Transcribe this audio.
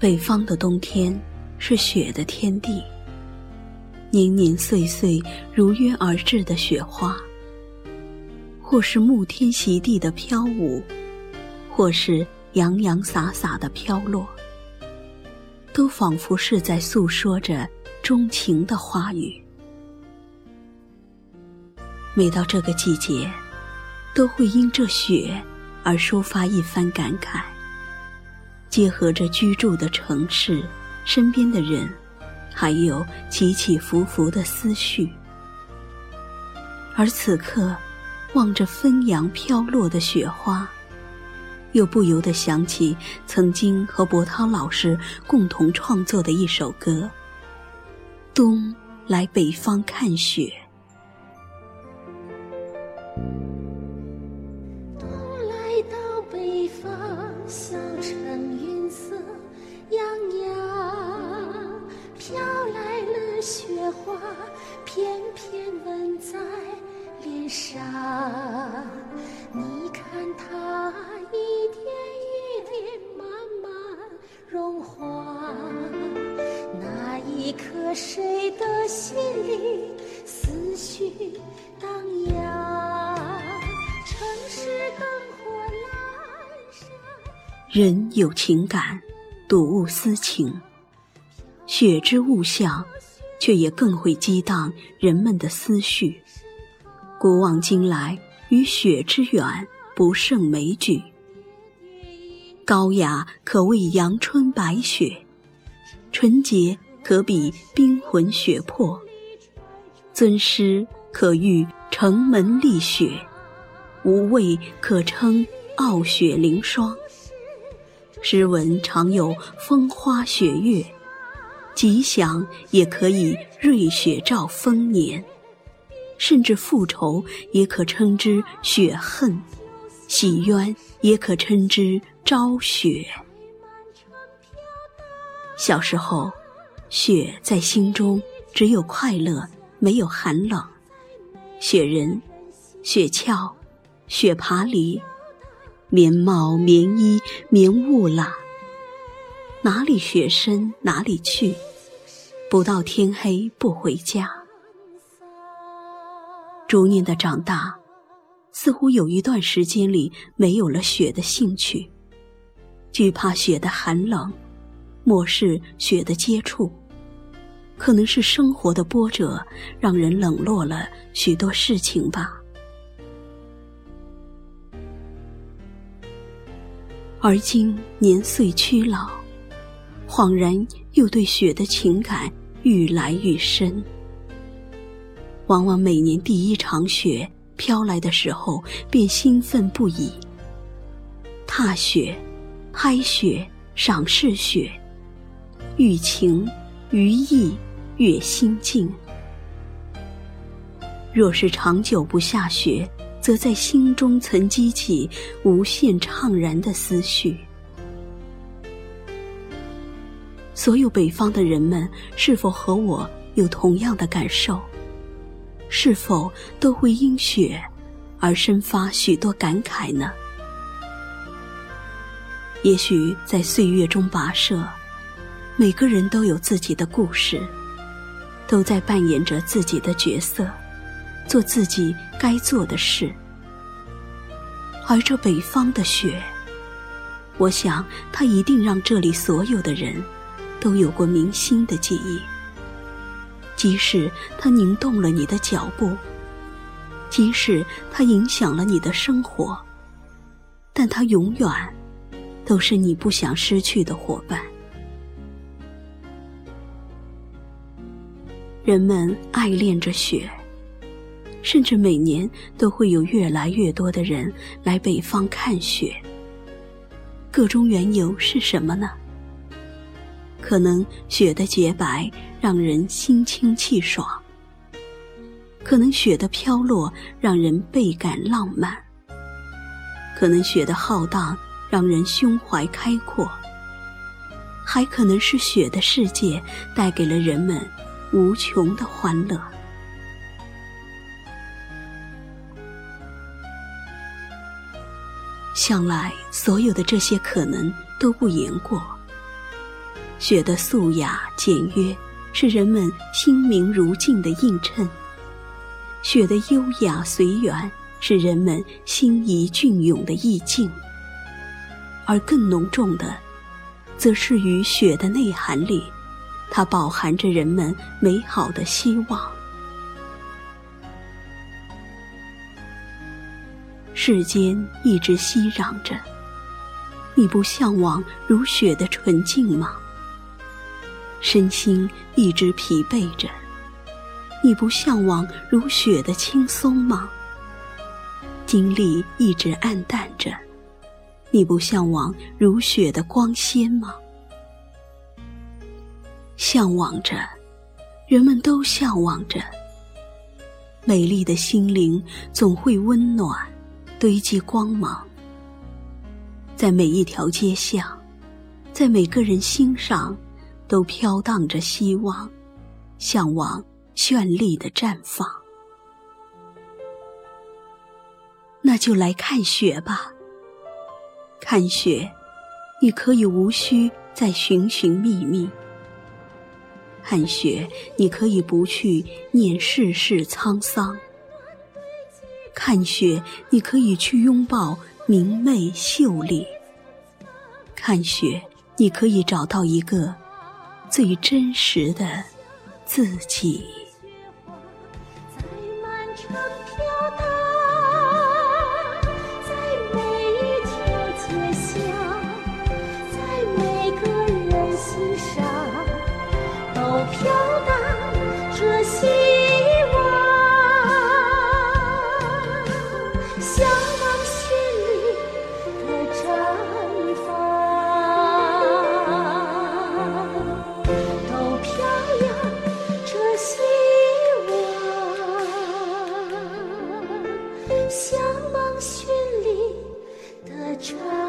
北方的冬天是雪的天地，年年岁岁如约而至的雪花，或是沐天席地的飘舞，或是洋洋洒洒的飘落，都仿佛是在诉说着钟情的话语。每到这个季节，都会因这雪而抒发一番感慨。结合着居住的城市、身边的人，还有起起伏伏的思绪，而此刻，望着纷扬飘落的雪花，又不由得想起曾经和博涛老师共同创作的一首歌《冬来北方看雪》。花片片吻在脸上，你看它一点一点慢慢融化。那一刻，谁的心里思绪荡漾？城市灯火阑珊。人有情感，睹物思情。雪之物象。却也更会激荡人们的思绪。古往今来，与雪之远不胜枚举。高雅可谓阳春白雪，纯洁可比冰魂雪魄，尊师可喻城门立雪，无畏可称傲雪凌霜。诗文常有风花雪月。吉祥也可以瑞雪兆丰年，甚至复仇也可称之雪恨，喜冤也可称之昭雪。小时候，雪在心中只有快乐，没有寒冷。雪人、雪橇、雪爬犁、棉帽、棉衣、棉雾啦，哪里雪深哪里去。不到天黑不回家。逐年的长大，似乎有一段时间里没有了雪的兴趣，惧怕雪的寒冷，漠视雪的接触。可能是生活的波折让人冷落了许多事情吧。而今年岁趋老，恍然又对雪的情感。愈来愈深，往往每年第一场雪飘来的时候，便兴奋不已。踏雪、拍雪、赏视雪，寓情于意，悦心境。若是长久不下雪，则在心中曾激起无限怅然的思绪。所有北方的人们是否和我有同样的感受？是否都会因雪而生发许多感慨呢？也许在岁月中跋涉，每个人都有自己的故事，都在扮演着自己的角色，做自己该做的事。而这北方的雪，我想它一定让这里所有的人。都有过明星的记忆，即使它凝冻了你的脚步，即使它影响了你的生活，但它永远都是你不想失去的伙伴。人们爱恋着雪，甚至每年都会有越来越多的人来北方看雪。个中缘由是什么呢？可能雪的洁白让人心清气爽，可能雪的飘落让人倍感浪漫，可能雪的浩荡让人胸怀开阔，还可能是雪的世界带给了人们无穷的欢乐。想来，所有的这些可能都不言过。雪的素雅简约，是人们心明如镜的映衬；雪的优雅随缘，是人们心仪隽永的意境。而更浓重的，则是于雪的内涵里，它饱含着人们美好的希望。世间一直熙攘着，你不向往如雪的纯净吗？身心一直疲惫着，你不向往如雪的轻松吗？精力一直暗淡着，你不向往如雪的光鲜吗？向往着，人们都向往着。美丽的心灵总会温暖。堆积光芒，在每一条街巷，在每个人心上，都飘荡着希望，向往绚丽的绽放。那就来看雪吧，看雪，你可以无需再寻寻觅觅；看雪，你可以不去念世事沧桑。看雪，你可以去拥抱明媚秀丽；看雪，你可以找到一个最真实的自己。try.